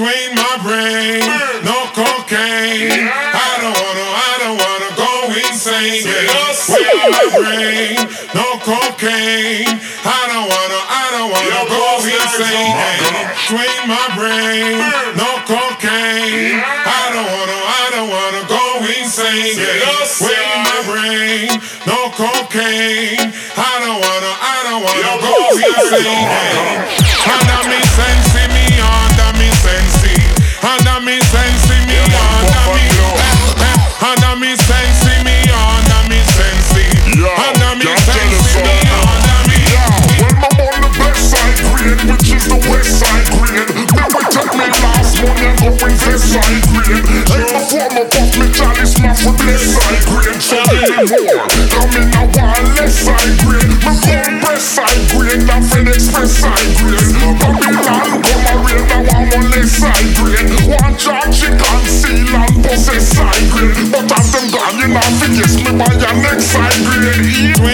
between my brain. No cocaine. I don't wanna, I don't wanna go insane. Between my brain. No cocaine. I don't wanna, I don't wanna go insane. Between my brain. No cocaine. I don't wanna, I don't wanna go insane. Between my brain. No cocaine. I don't wanna, I don't wanna go insane. Last money and go invest side grade Hey, before me chalice, my for bless side grade So me more, come in a while less side grade Me come best side grade, and FedEx express side grade Babylon come a rain, now I'm on less side grade One charge she conceal and possess side grade But as them gone, you know, fi guess me by your next side grade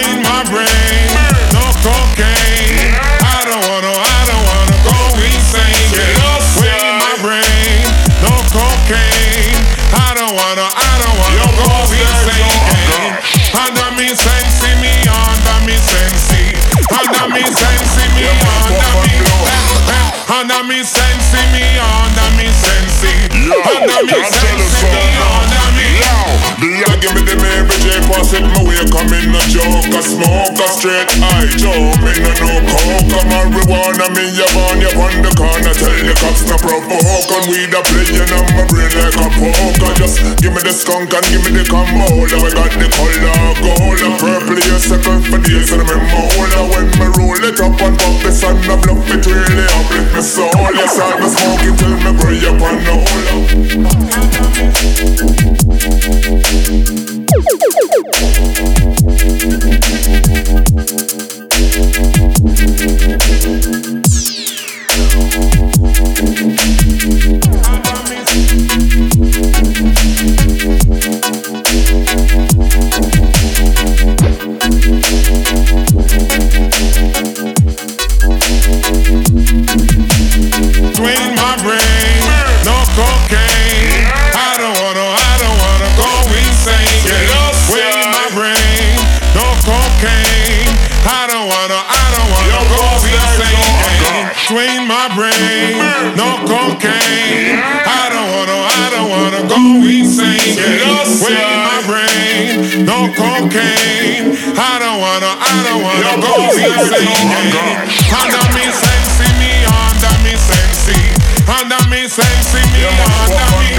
me sense me, under me sense Under me sense me, under me Under me sense me, under me sense Under me sense me, under me The gal give me the. Pass it my way, come in no joke, a smoke, a straight eye joke, me no no coke, a marijuana, me a van, you on the corner, tell the cops no provoke, and we the playing on my brain like a poker, just give me the skunk and give me the camola, we got the color gold, and purple, you second for days, and me mola, when me roll it up and pop the sun, I bluff it really uplift my soul, Between my brain, no cocaine. I don't wanna, I don't wanna go insane. Between my brain, no cocaine. I don't wanna, I don't wanna go insane. Under me, sense me, under me, sense under me, sense me, under me,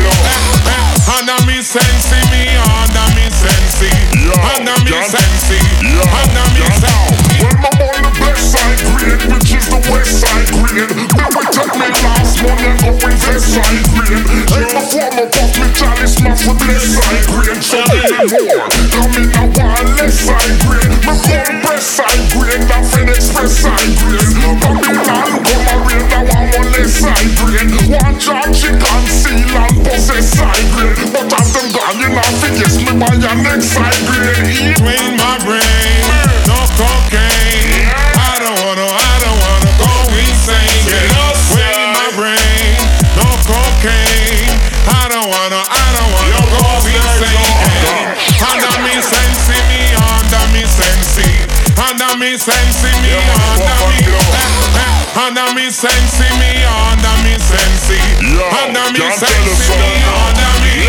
under me, sense Come in a while less side grade side grade, grade Babylon come now I'm on less side grade Under me, sense me, under me. Under me, sense me, under me, sense Under me, sense me, under me.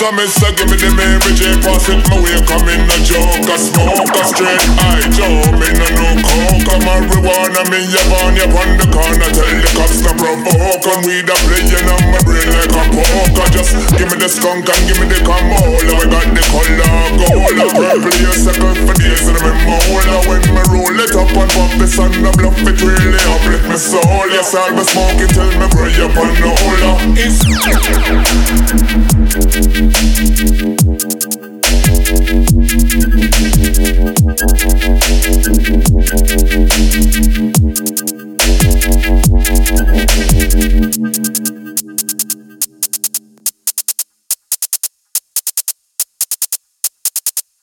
So me say give me the Mary J. Pass it my way, come in a joke, a smoke, a straight eye joke, me no no coke, a marijuana, me a van, you on the corner, tell the cops no provoke, and we the playing on my brain like a poker, just give me the skunk and give me the camola, we got the color gold, a purple, you second for days, and me mola, when and pop the sun, I bluff it really uplift my soul, yes, I'll be smoking till me gray up on the hole, It's